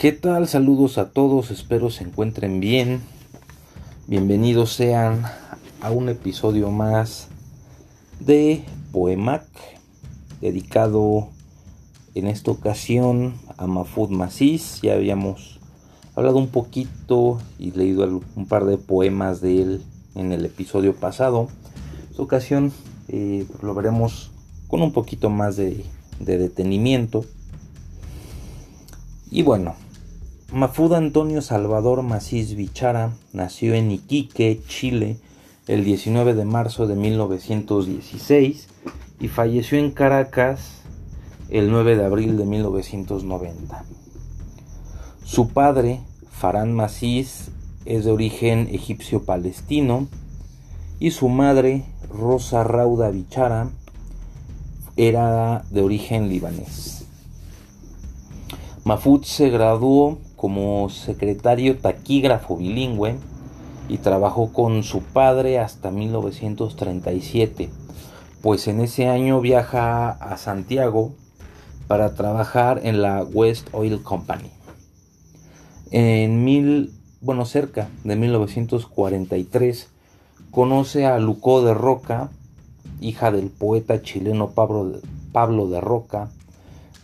¿Qué tal? Saludos a todos, espero se encuentren bien. Bienvenidos sean a un episodio más de Poemac, dedicado en esta ocasión a Mahfoud Masís. Ya habíamos hablado un poquito y leído un par de poemas de él en el episodio pasado. Esta ocasión eh, lo veremos con un poquito más de detenimiento. Y bueno, Mahfoud Antonio Salvador Macís Bichara nació en Iquique, Chile, el 19 de marzo de 1916 y falleció en Caracas el 9 de abril de 1990. Su padre, Farán Macís, es de origen egipcio-palestino y su madre, Rosa Rauda Bichara, era de origen libanés. Mahfoud se graduó como secretario taquígrafo bilingüe y trabajó con su padre hasta 1937, pues en ese año viaja a Santiago para trabajar en la West Oil Company. En mil, bueno, cerca de 1943, conoce a Lucó de Roca, hija del poeta chileno Pablo, Pablo de Roca,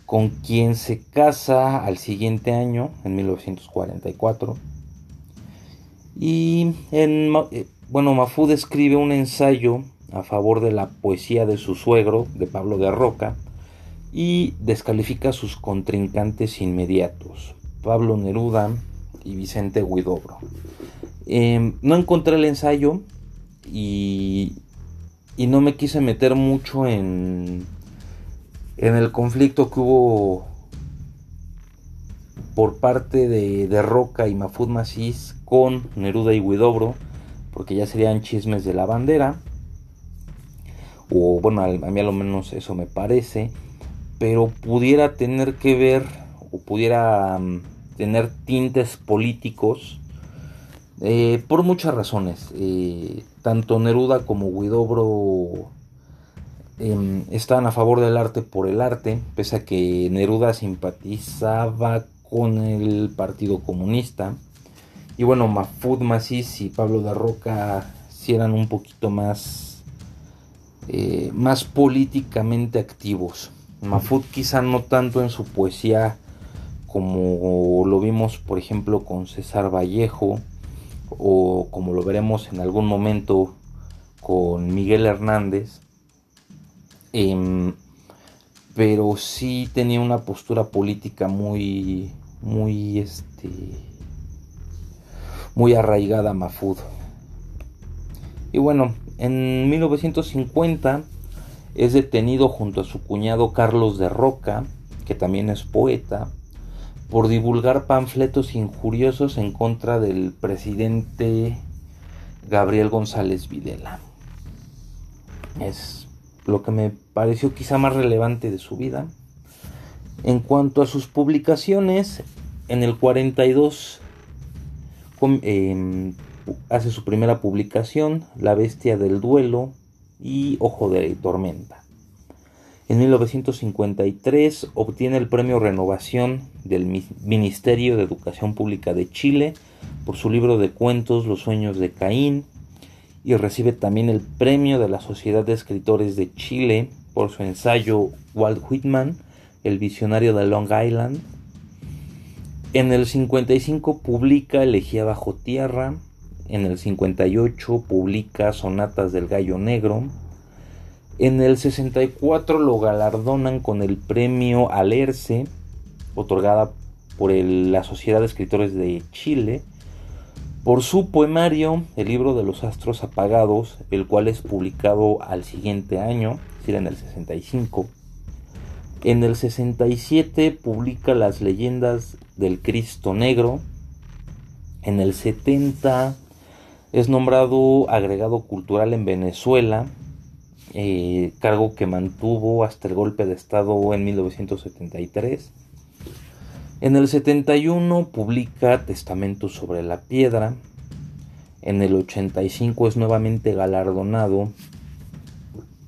con quien se casa al siguiente año, en 1944. Y en, eh, bueno, Mafud escribe un ensayo a favor de la poesía de su suegro, de Pablo de Roca, y descalifica a sus contrincantes inmediatos, Pablo Neruda y Vicente Huidobro. Em, no encontré el ensayo y, y no me quise meter mucho en, en el conflicto que hubo por parte de, Roca y Mafud Masís con Neruda y Huidobro, porque ya serían chismes de la bandera, o bueno, a mí a menos eso me parece, pero pudiera tener que ver, o pudiera mm, tener tintes políticos, eh, por muchas razones. Eh, tanto Neruda como Huidobro Em, estaban a favor del arte por el arte, pese a que Neruda simpatizaba con el Partido Comunista. Y bueno, Mahfoud Masís y Pablo de Roca sí eran un poquito más, eh, más políticamente activos. Mahfoud quizá no tanto en su poesía como lo vimos por ejemplo con César Vallejo o como lo veremos en algún momento con Miguel Hernández Em, pero sí tenía una postura política muy, muy, este, muy arraigada a Mafud. Y bueno, en 1950 es detenido junto a su cuñado Carlos de Roca, que también es poeta, por divulgar panfletos injuriosos en contra del presidente Gabriel González Videla. Es lo que me pareció quizá más relevante de su vida. En cuanto a sus publicaciones, en el 42 em, hace su primera publicación, La Bestia del Duelo y Ojo de Tormenta. En 1953 obtiene el premio Renovación del Ministerio de Educación Pública de Chile por su libro de cuentos Los sueños de Caín, y recibe también el premio de la Sociedad de Escritores de Chile por su ensayo Walt Whitman, el visionario de Long Island. En el 55 publica Elegía bajo tierra, en el 58 publica Sonatas del Gallo Negro, en el 64 lo galardonan con el premio Alerce, otorgada por la Sociedad de Escritores de Chile, por su poemario El libro de los astros apagados, el cual es publicado al siguiente año, es decir, en el 65. En el 67 publica Las leyendas del Cristo Negro. En el 70 es nombrado agregado cultural en Venezuela, eh, cargo que mantuvo hasta el golpe de Estado en 1973. En el 71 publica Testamento sobre la Piedra. En el 85 es nuevamente galardonado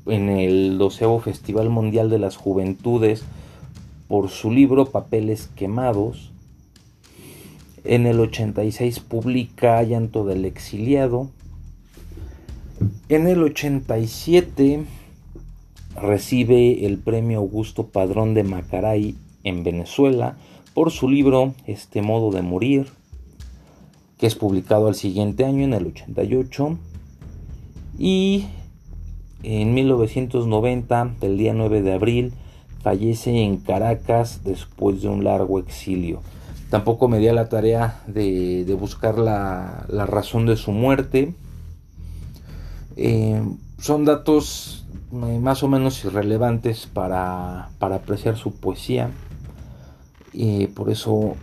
en el 12 Festival Mundial de las Juventudes por su libro Papeles Quemados. En el 86 publica Llanto del Exiliado. En el 87 recibe el premio Augusto Padrón de Macaray en Venezuela por su libro Este modo de morir, que es publicado al siguiente año, en el 88. Y en 1990, el día 9 de abril, fallece en Caracas después de un largo exilio. Tampoco me di la tarea de, buscar la, razón de su muerte. Eh, son datos eh, más o menos irrelevantes para, apreciar su poesía. Y por eso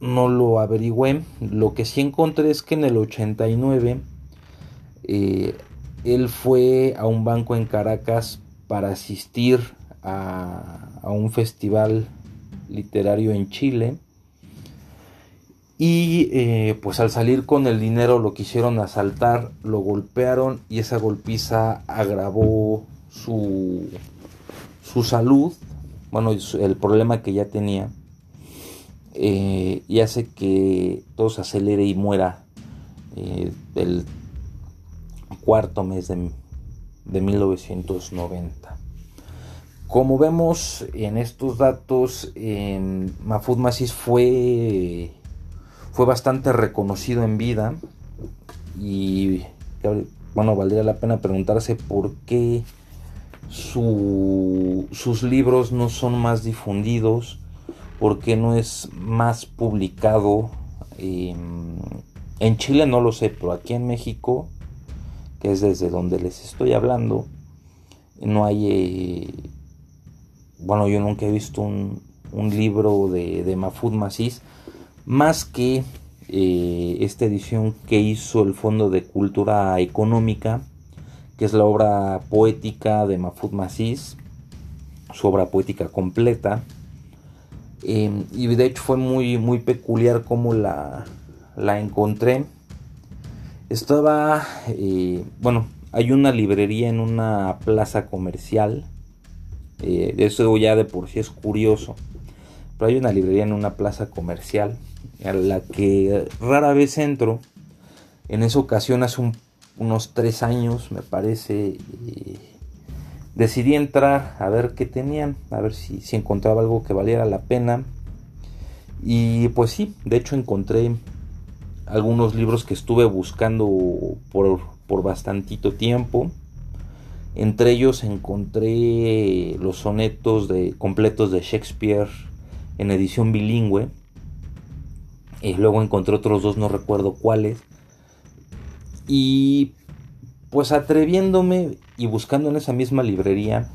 no lo averigüé. Lo que sí encontré es que en el 89 eh, él fue a un banco en Caracas para asistir a, a un festival literario en Chile y eh, pues al salir con el dinero lo quisieron asaltar, lo golpearon y esa golpiza agravó su, su salud, bueno, el problema que ya tenía, eh, y hace que todo se acelere y muera eh, el cuarto mes de, de 1990. Como vemos en estos datos, Mafud Masis fue fue bastante reconocido en vida y bueno, valdría la pena preguntarse por qué sus libros no son más difundidos, por qué no es más publicado. Em, en Chile no lo sé, pero aquí en México, que es desde donde les estoy hablando, no hay... Eh, bueno, yo nunca he visto un, libro de, de Mafud más que eh, esta edición que hizo el Fondo de Cultura Económica, que es la obra poética de Mahfoud Massis, su obra poética completa. Em, y de hecho fue muy, muy peculiar como la, la encontré. Estaba, eh, bueno, hay una librería en una plaza comercial. Eh, eso ya de por sí es curioso. Pero hay una librería en una plaza comercial a la que rara vez entro. En esa ocasión, hace unos tres años, me parece, decidí entrar a ver qué tenían, a ver si, si encontraba algo que valiera la pena. Y pues sí, de hecho encontré algunos libros que estuve buscando por, por bastantito tiempo. Entre ellos encontré los sonetos de, completos de Shakespeare en edición bilingüe y luego encontré otros dos, no recuerdo cuáles. Y pues atreviéndome y buscando en esa misma librería,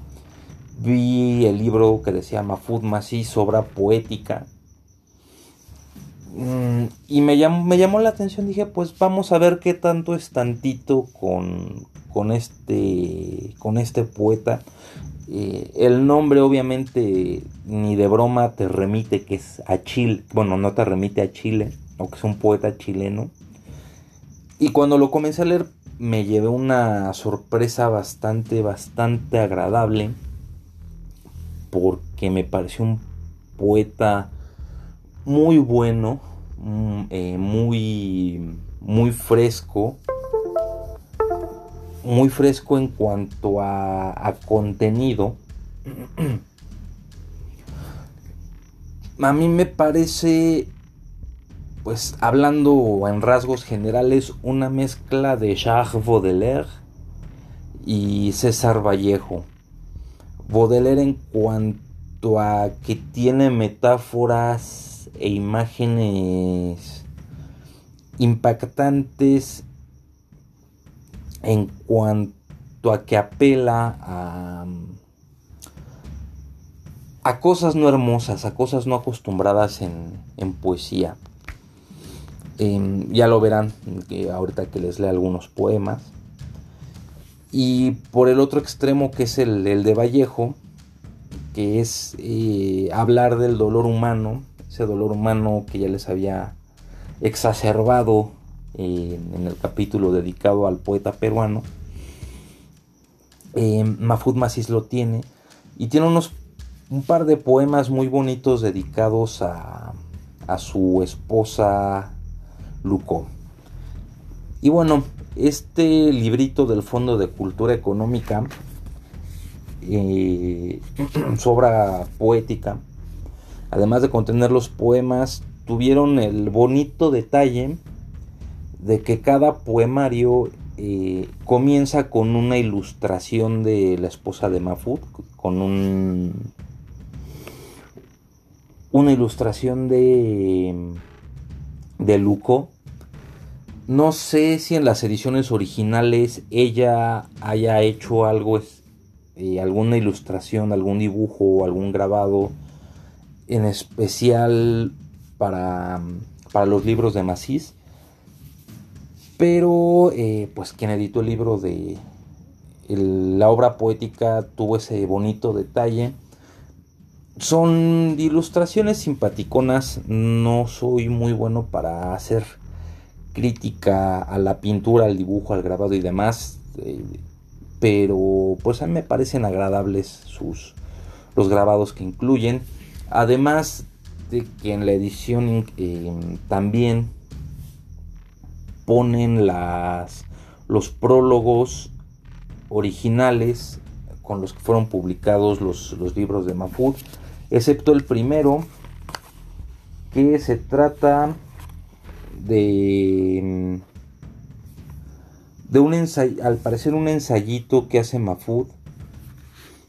vi el libro que decía Mafud Masí, obra poética. Mm, y me llamó, me llamó la atención, dije, pues vamos a ver qué tanto es tantito con, con, este, con este poeta. Eh, el nombre obviamente ni de broma te remite que es a Chile, bueno, no te remite a Chile, o que es un poeta chileno. Y cuando lo comencé a leer me llevé una sorpresa bastante, bastante agradable, porque me pareció un poeta muy bueno, mm, eh, muy, muy fresco muy fresco en cuanto a, contenido. a mí me parece, pues hablando en rasgos generales, una mezcla de Charles Baudelaire y César Vallejo. Baudelaire en cuanto a que tiene metáforas e imágenes impactantes en cuanto a que apela a, a cosas no hermosas, a cosas no acostumbradas en, poesía. Em, ya lo verán ahorita que les lea algunos poemas. Y por el otro extremo que es el, de Vallejo, que es eh, hablar del dolor humano, ese dolor humano que ya les había exacerbado en el capítulo dedicado al poeta peruano. Eh, Mahfoud Massis lo tiene y tiene unos un par de poemas muy bonitos dedicados a, a su esposa Luco. Y bueno, este librito del Fondo de Cultura Económica, eh, su obra poética, además de contener los poemas, tuvieron el bonito detalle de que cada poemario eh, comienza con una ilustración de la esposa de Mafud, con un una ilustración de de Luco. No sé si en las ediciones originales ella haya hecho algo, eh, alguna ilustración, algún dibujo o algún grabado en especial para, para los libros de Macís. Pero eh, pues quien editó el libro de la obra poética tuvo ese bonito detalle. Son ilustraciones simpaticonas. No soy muy bueno para hacer crítica a la pintura, al dibujo, al grabado y demás. Eh, pero pues a mí me parecen agradables sus los grabados que incluyen. Además de que en la edición eh, también ponen las, los prólogos originales con los que fueron publicados los, libros de Mafud, excepto el primero, que se trata de, de un ensayo, al parecer un ensayito que hace Mafud,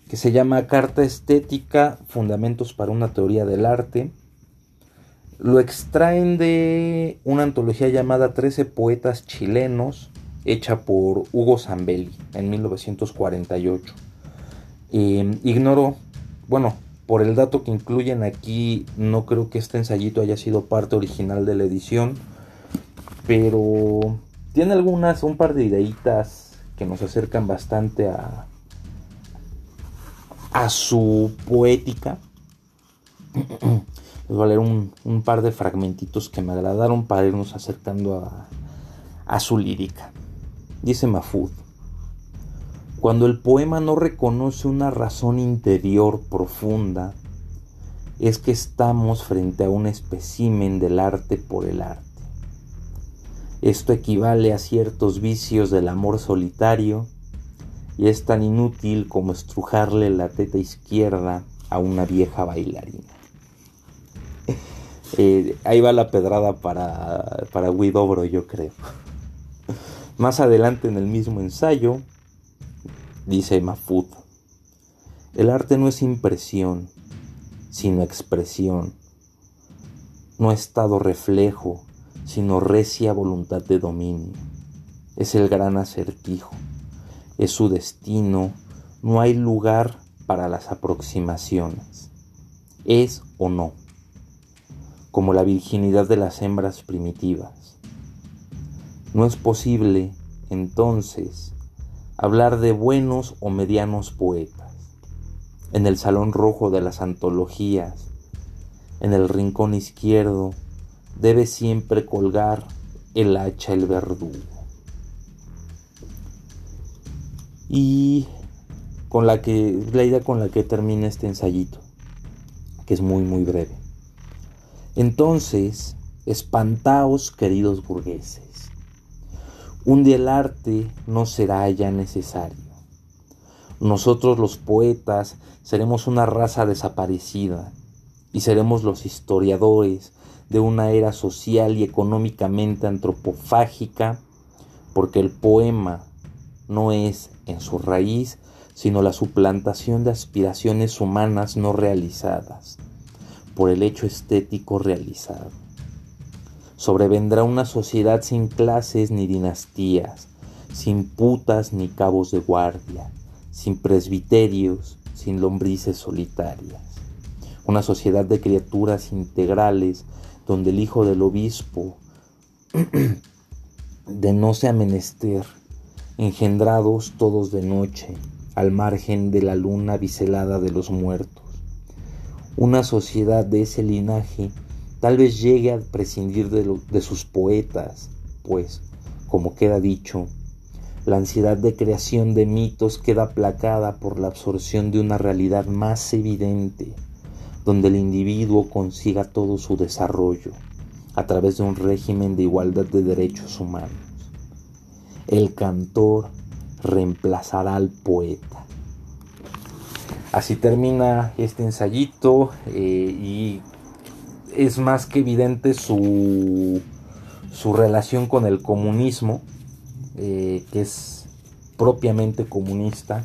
que se llama Carta Estética, Fundamentos para una Teoría del Arte, lo extraen de una antología llamada 13 poetas chilenos, hecha por Hugo Zambelli en 1948. Em, ignoro, bueno, por el dato que incluyen aquí, no creo que este ensayito haya sido parte original de la edición, pero tiene algunas, un par de ideitas que nos acercan bastante a, a su poética. Les voy a leer un, par de fragmentitos que me agradaron para irnos acercando a, a su lírica. Dice Mafud, cuando el poema no reconoce una razón interior profunda, es que estamos frente a un espécimen del arte por el arte. Esto equivale a ciertos vicios del amor solitario y es tan inútil como estrujarle la teta izquierda a una vieja bailarina. Eh, ahí va la pedrada para, para Widobro, yo creo. Más adelante en el mismo ensayo, dice Mafud, el arte no es impresión, sino expresión. No estado reflejo, sino recia voluntad de dominio. Es el gran acertijo, es su destino, no hay lugar para las aproximaciones. Es o no como la virginidad de las hembras primitivas. No es posible, entonces, hablar de buenos o medianos poetas. En el salón rojo de las antologías, en el rincón izquierdo, debe siempre colgar el hacha el verdugo. Y con la que la idea con la que termina este ensayito, que es muy muy breve. Entonces, espantaos, queridos burgueses. Un día el arte no será ya necesario. Nosotros los poetas seremos una raza desaparecida y seremos los historiadores de una era social y económicamente antropofágica, porque el poema no es en su raíz, sino la suplantación de aspiraciones humanas no realizadas por el hecho estético realizado. Sobrevendrá una sociedad sin clases ni dinastías, sin putas ni cabos de guardia, sin presbiterios, sin lombrices solitarias. Una sociedad de criaturas integrales donde el hijo del obispo de no sea menester, engendrados todos de noche, al margen de la luna biselada de los muertos una sociedad de ese linaje tal vez llegue a prescindir de, sus poetas, pues, como queda dicho, la ansiedad de creación de mitos queda aplacada por la absorción de una realidad más evidente, donde el individuo consiga todo su desarrollo a través de un régimen de igualdad de derechos humanos. El cantor reemplazará al poeta. Así termina este ensayito eh, y es más que evidente su, su relación con el comunismo, eh, que es propiamente comunista,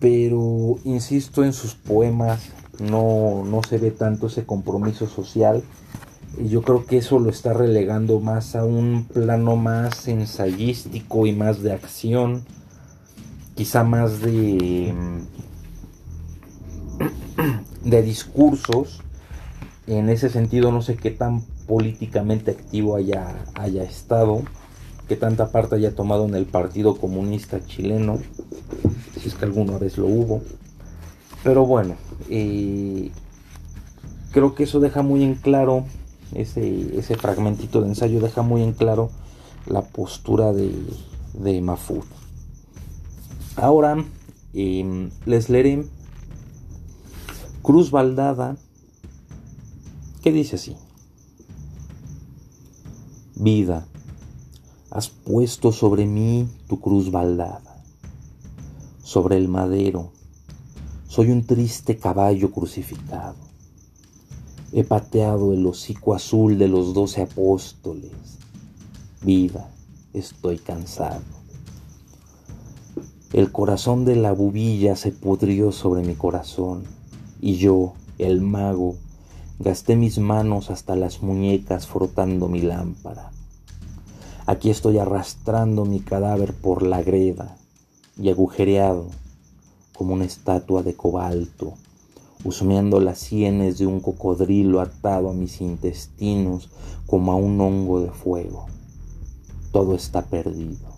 pero insisto en sus poemas no, no se ve tanto ese compromiso social y yo creo que eso lo está relegando más a un plano más ensayístico y más de acción, quizá más de de discursos. En ese sentido no sé qué tan políticamente activo haya, haya estado, qué tanta parte haya tomado en el Partido Comunista chileno, si es que alguna vez lo hubo. Pero bueno, eh, creo que eso deja muy en claro, ese, ese fragmentito de ensayo deja muy en claro la postura de, de Mafud. Ahora em, les leeré Cruz Baldada, que dice así. Vida, has puesto sobre mí tu cruz baldada, sobre el madero. Soy un triste caballo crucificado. He pateado el hocico azul de los doce apóstoles. Vida, estoy cansado. El corazón de la bubilla se pudrió sobre mi corazón y yo, el mago, gasté mis manos hasta las muñecas frotando mi lámpara. Aquí estoy arrastrando mi cadáver por la greda y agujereado como una estatua de cobalto, husmeando las sienes de un cocodrilo atado a mis intestinos como a un hongo de fuego. Todo está perdido.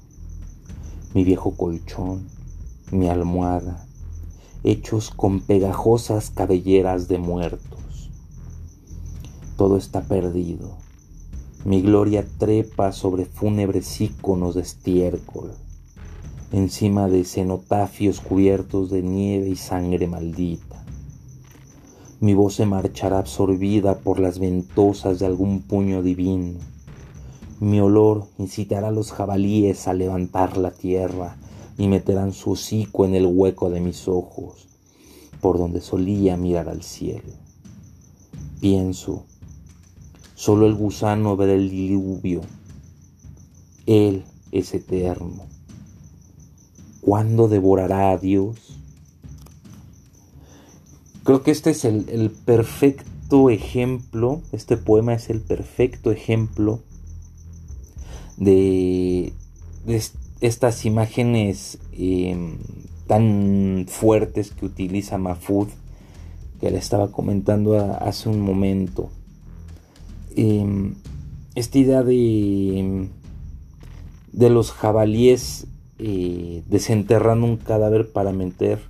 Mi viejo colchón, mi almohada, hechos con pegajosas cabelleras de muertos. Todo está perdido. Mi gloria trepa sobre fúnebres íconos de estiércol, encima de cenotafios cubiertos de nieve y sangre maldita. Mi voz se marchará absorbida por las ventosas de algún puño divino. Mi olor incitará a los jabalíes a levantar la tierra y meterán su hocico en el hueco de mis ojos, por donde solía mirar al cielo. Pienso, solo el gusano verá el diluvio, Él es eterno. ¿Cuándo devorará a Dios? Creo que este es el, perfecto ejemplo, este poema es el perfecto ejemplo de, de, estas imágenes em, tan fuertes que utiliza Mafud, que le estaba comentando hace un momento. Em, esta idea de, de los jabalíes eh, desenterrando un cadáver para meter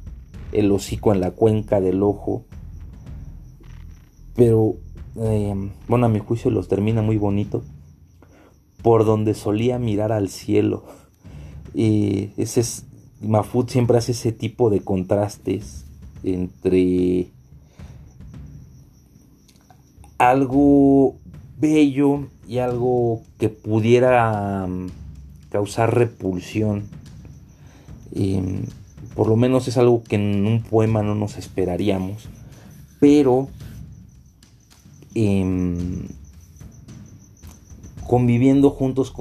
el hocico en la cuenca del ojo. Pero, em, bueno, a mi juicio los termina muy bonito. Por donde solía mirar al cielo. Ese es, Mafut siempre hace ese tipo de contrastes entre algo bello y algo que pudiera mm, causar repulsión. por lo menos es algo que en un poema no nos esperaríamos. Pero em, conviviendo juntos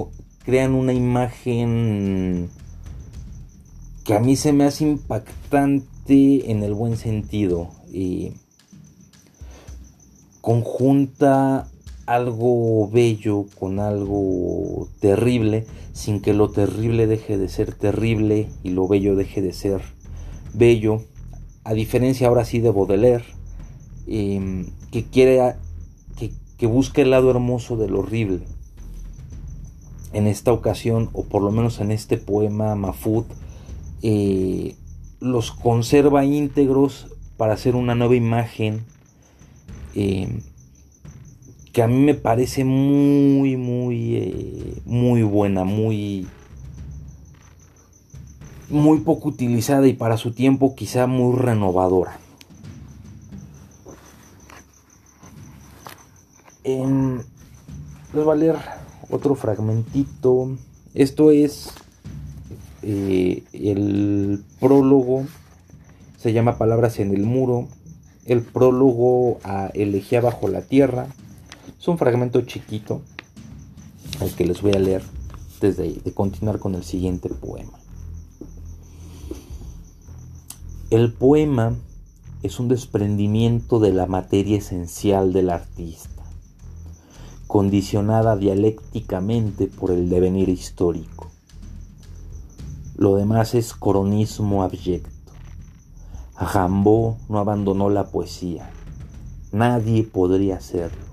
crean una imagen que a mí se me hace impactante en el buen sentido. y conjunta algo bello con algo terrible sin que lo terrible deje de ser terrible y lo bello deje de ser bello. A diferencia ahora sí de Baudelaire, em, que quiere que, que busca el lado hermoso del horrible en esta ocasión, o por lo menos en este poema Mafud, eh, los conserva íntegros para hacer una nueva imagen eh, que a mí me parece muy, muy, eh, muy buena, muy, muy poco utilizada y para su tiempo quizá muy renovadora. Les voy a leer otro fragmentito. Esto es eh, el prólogo. Se llama Palabras en el Muro. El prólogo a Elegía bajo la Tierra. Es un fragmento chiquito. El que les voy a leer desde de continuar con el siguiente poema. El poema es un desprendimiento de la materia esencial del artista, condicionada dialécticamente por el devenir histórico. Lo demás es coronismo abyecto. Rimbaud no abandonó la poesía. Nadie podría hacerlo.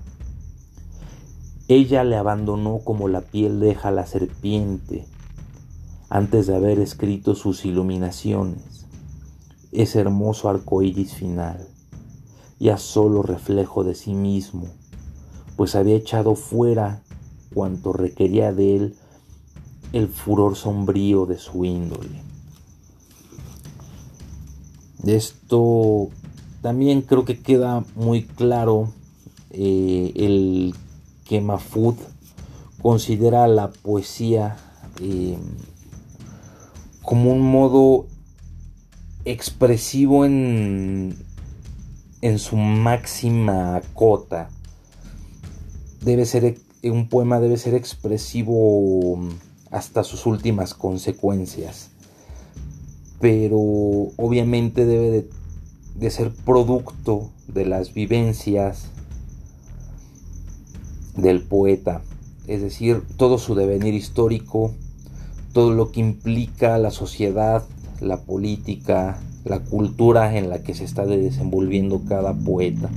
Ella le abandonó como la piel deja a la serpiente antes de haber escrito sus iluminaciones ese hermoso arco iris final, ya solo reflejo de sí mismo, pues había echado fuera cuanto requería de él el furor sombrío de su índole. De esto también creo que queda muy claro eh, el que Mafud considera la poesía eh, como un modo expresivo en, en su máxima cota. Debe ser, un poema debe ser expresivo hasta sus últimas consecuencias. Pero obviamente debe de, de ser producto de las vivencias del poeta. Es decir, todo su devenir histórico, todo lo que implica la sociedad, la política, la cultura en la que se está desenvolviendo cada poeta.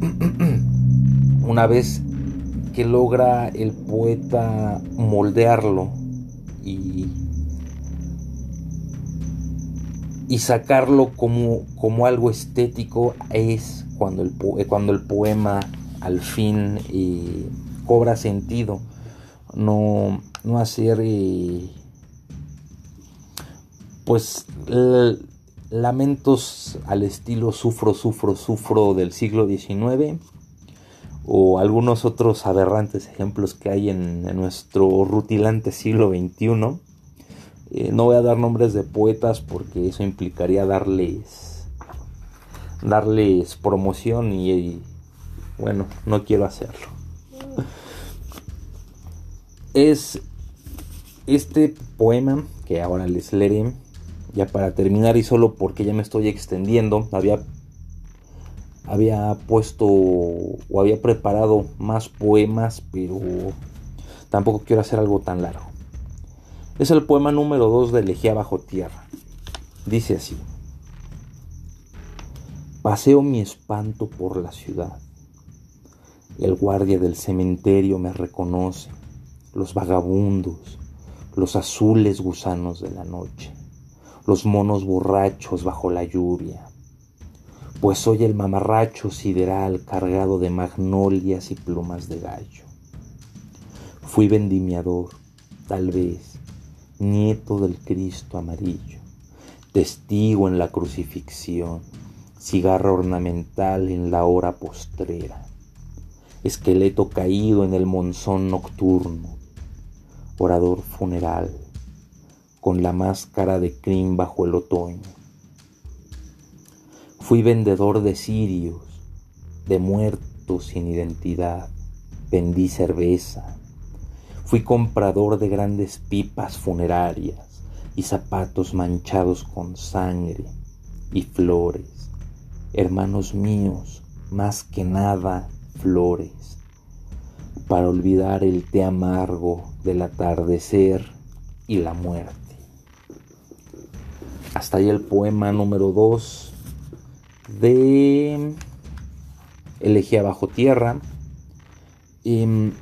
Una vez que logra el poeta moldearlo y, y sacarlo como, como, algo estético es cuando el, cuando el poema al fin eh, cobra sentido. No, no hacer eh, pues lamentos al estilo sufro, sufro, sufro del siglo XIX o algunos otros aberrantes ejemplos que hay en, nuestro rutilante siglo XXI. Eh, no voy a dar nombres de poetas porque eso implicaría darles darles promoción y bueno, no quiero hacerlo. Es este poema que ahora les leeré ya para terminar y solo porque ya me estoy extendiendo, había, había puesto o había preparado más poemas, pero tampoco quiero hacer algo tan largo. Es el poema número 2 de Elegía bajo tierra. Dice así. Paseo mi espanto por la ciudad. El guardia del cementerio me reconoce, los vagabundos, los azules gusanos de la noche los monos borrachos bajo la lluvia, pues soy el mamarracho sideral cargado de magnolias y plumas de gallo. Fui vendimiador, tal vez, nieto del Cristo amarillo, testigo en la crucifixión, cigarro ornamental en la hora postrera, esqueleto caído en el monzón nocturno, orador funeral, con la máscara de crin bajo el otoño. Fui vendedor de cirios, de muertos sin identidad, vendí cerveza. Fui comprador de grandes pipas funerarias y zapatos manchados con sangre y flores. Hermanos míos, más que nada flores, para olvidar el té amargo del atardecer y la muerte. Hasta ahí el poema número 2 de Elegía bajo tierra. Y en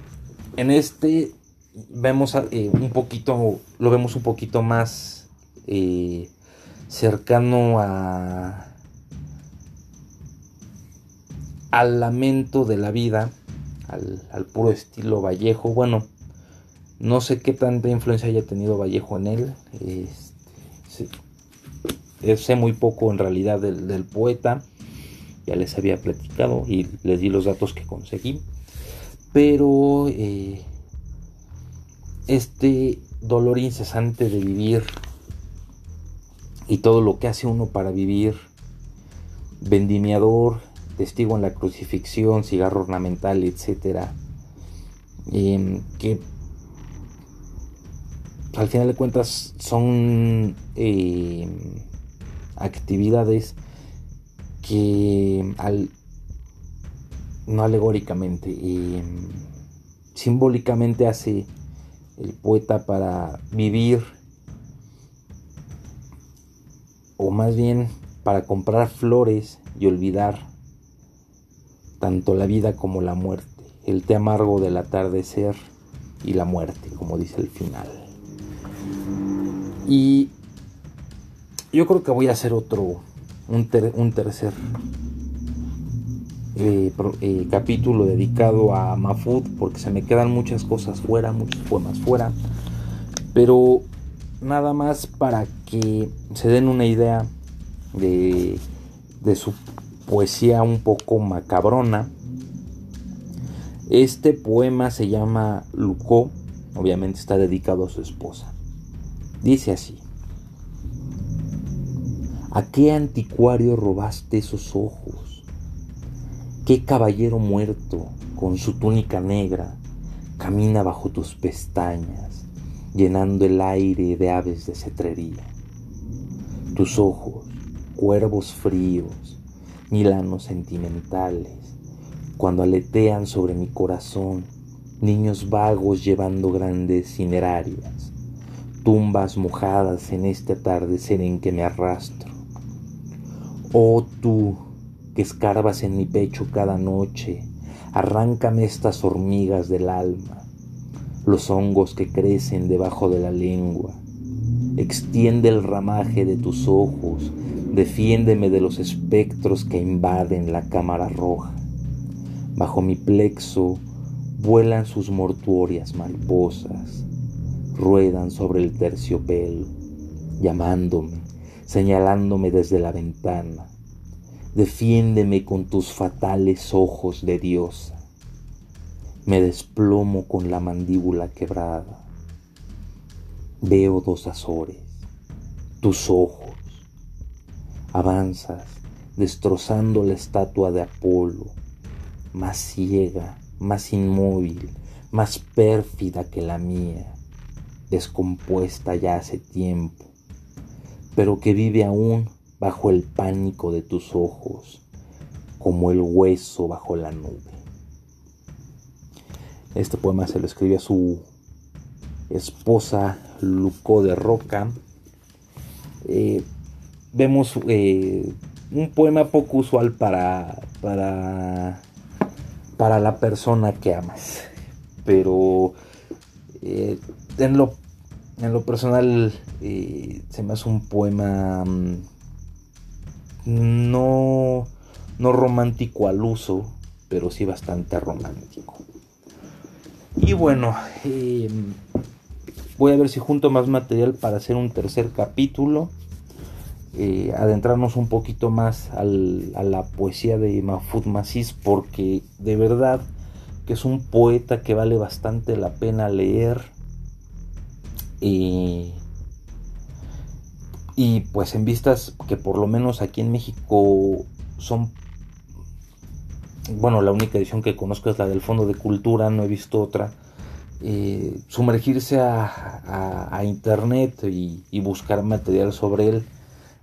este vemos eh, un poquito, lo vemos un poquito más eh, cercano a al lamento de la vida, al, puro estilo Vallejo. Bueno, no sé qué tanta influencia haya tenido Vallejo en él. Este, sé muy poco en realidad del, poeta, ya les había platicado y les di los datos que conseguí. pero eh, este dolor incesante de vivir y todo lo que hace uno para vivir, vendimiador, testigo en la crucifixión, cigarro ornamental, etcétera, em, que al final de cuentas son em, actividades que al, no alegóricamente, em, simbólicamente hace el poeta para vivir, o más bien para comprar flores y olvidar tanto la vida como la muerte, el té amargo del atardecer y la muerte, como dice el final. Y yo creo que voy a hacer otro, un, tercer eh, eh, capítulo dedicado a Mafud, porque se me quedan muchas cosas fuera, muchos poemas fuera, pero nada más para que se den una idea de, de su poesía un poco macabrona. Este poema se llama Lucó, obviamente está dedicado a su esposa. Dice así. ¿A qué anticuario robaste esos ojos? ¿Qué caballero muerto con su túnica negra camina bajo tus pestañas, llenando el aire de aves de cetrería? Tus ojos, cuervos fríos, milanos sentimentales, cuando aletean sobre mi corazón niños vagos llevando grandes cinerarias, tumbas mojadas en este atardecer en que me arrastro. Oh tú, que escarbas en mi pecho cada noche, arráncame estas hormigas del alma, los hongos que crecen debajo de la lengua. Extiende el ramaje de tus ojos Defiéndeme de los espectros que invaden la cámara roja. Bajo mi plexo vuelan sus mortuorias mariposas, ruedan sobre el terciopelo, llamándome, señalándome desde la ventana. Defiéndeme con tus fatales ojos de diosa. Me desplomo con la mandíbula quebrada. Veo dos azores, tus ojos Avanzas, destrozando la estatua de Apolo, más ciega, más inmóvil, más pérfida que la mía, descompuesta ya hace tiempo, pero que vive aún bajo el pánico de tus ojos, como el hueso bajo la nube. Este poema se lo escribe a su esposa Lucó de Roca. Eh, vemos eh, un poema poco usual para, para, para la persona que amas. Pero eh, en, lo, en lo personal eh, se me hace un poema mm, no, no romántico al uso, pero sí bastante romántico. Y bueno, voy a ver si junto más material para hacer un tercer capítulo. Eh, adentrarnos un poquito más a la poesía de Mahfoud Massis porque de verdad que es un poeta que vale bastante la pena leer y pues en vistas que por lo menos aquí en México son bueno la única edición que conozco es la del Fondo de Cultura no he visto otra eh, sumergirse a, internet y buscar material sobre él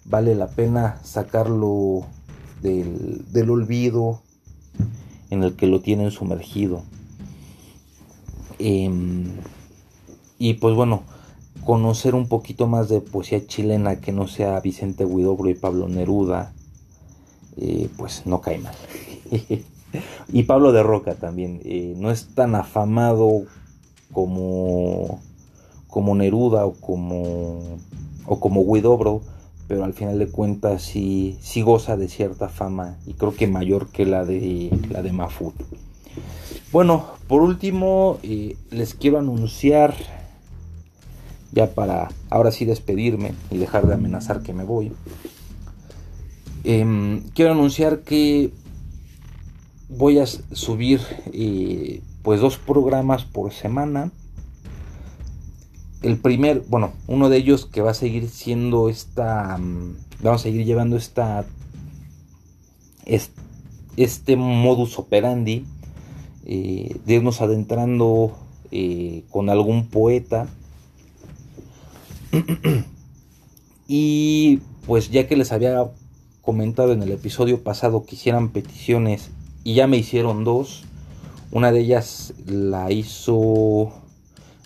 vale la pena sacarlo del, olvido en el que lo tienen sumergido. Em, y pues bueno, conocer un poquito más de poesía chilena que no sea Vicente Huidobro y Pablo Neruda, eh, pues no cae mal. y Pablo de Roca también, eh, no es tan afamado como, como Neruda o como, o como Huidobro, pero al final de cuentas sí, sí goza de cierta fama y creo que mayor que la de la de Mafut. Bueno, por último eh, les quiero anunciar ya para ahora sí despedirme y dejar de amenazar que me voy. Em, quiero anunciar que voy a subir eh, pues dos programas por semana. El primer, bueno, uno de ellos que va a seguir siendo esta, mm, vamos a seguir llevando esta, este, modus operandi eh, de irnos adentrando eh, con algún poeta. y pues ya que les había comentado en el episodio pasado que hicieran peticiones y ya me hicieron dos. Una de ellas la hizo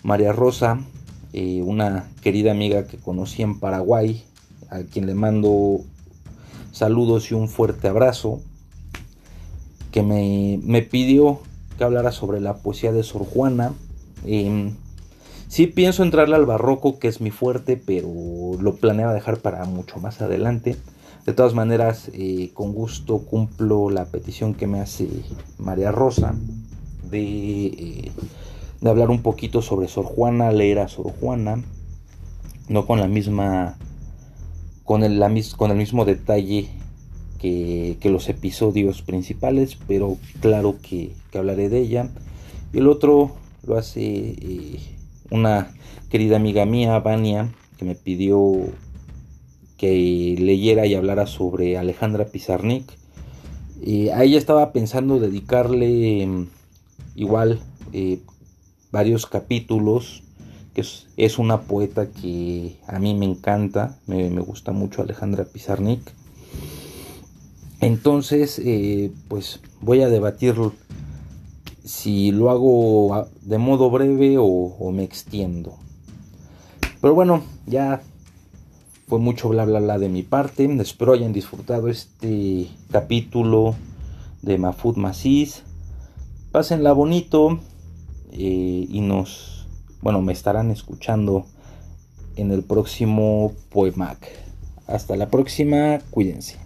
María Rosa, eh, una querida amiga que conocí en Paraguay, a quien le mando saludos y un fuerte abrazo, que me, pidió que hablara sobre la poesía de Sor Juana. Eh, sí pienso entrarle al barroco, que es mi fuerte, pero lo planeaba dejar para mucho más adelante. De todas maneras, eh, con gusto cumplo la petición que me hace María Rosa de, eh, de, hablar un poquito sobre Sor Juana, leer a Sor Juana, no con la misma, con el, la, con el mismo detalle que, los episodios principales, pero claro que, hablaré de ella. Y el otro lo hace eh, una querida amiga mía, Vania, que me pidió que leyera y hablara sobre Alejandra Pizarnik. a ella estaba pensando dedicarle mm, igual eh, varios capítulos, que es, una poeta que a mí me encanta, me, gusta mucho Alejandra Pizarnik. Entonces, eh, pues voy a debatir si lo hago de modo breve o, me extiendo. Pero bueno, ya fue mucho bla bla bla de mi parte. Espero hayan disfrutado este capítulo de Mafud Macis. Pásenla bonito eh, y nos, bueno, me estarán escuchando en el próximo Poemac. Hasta la próxima, cuídense.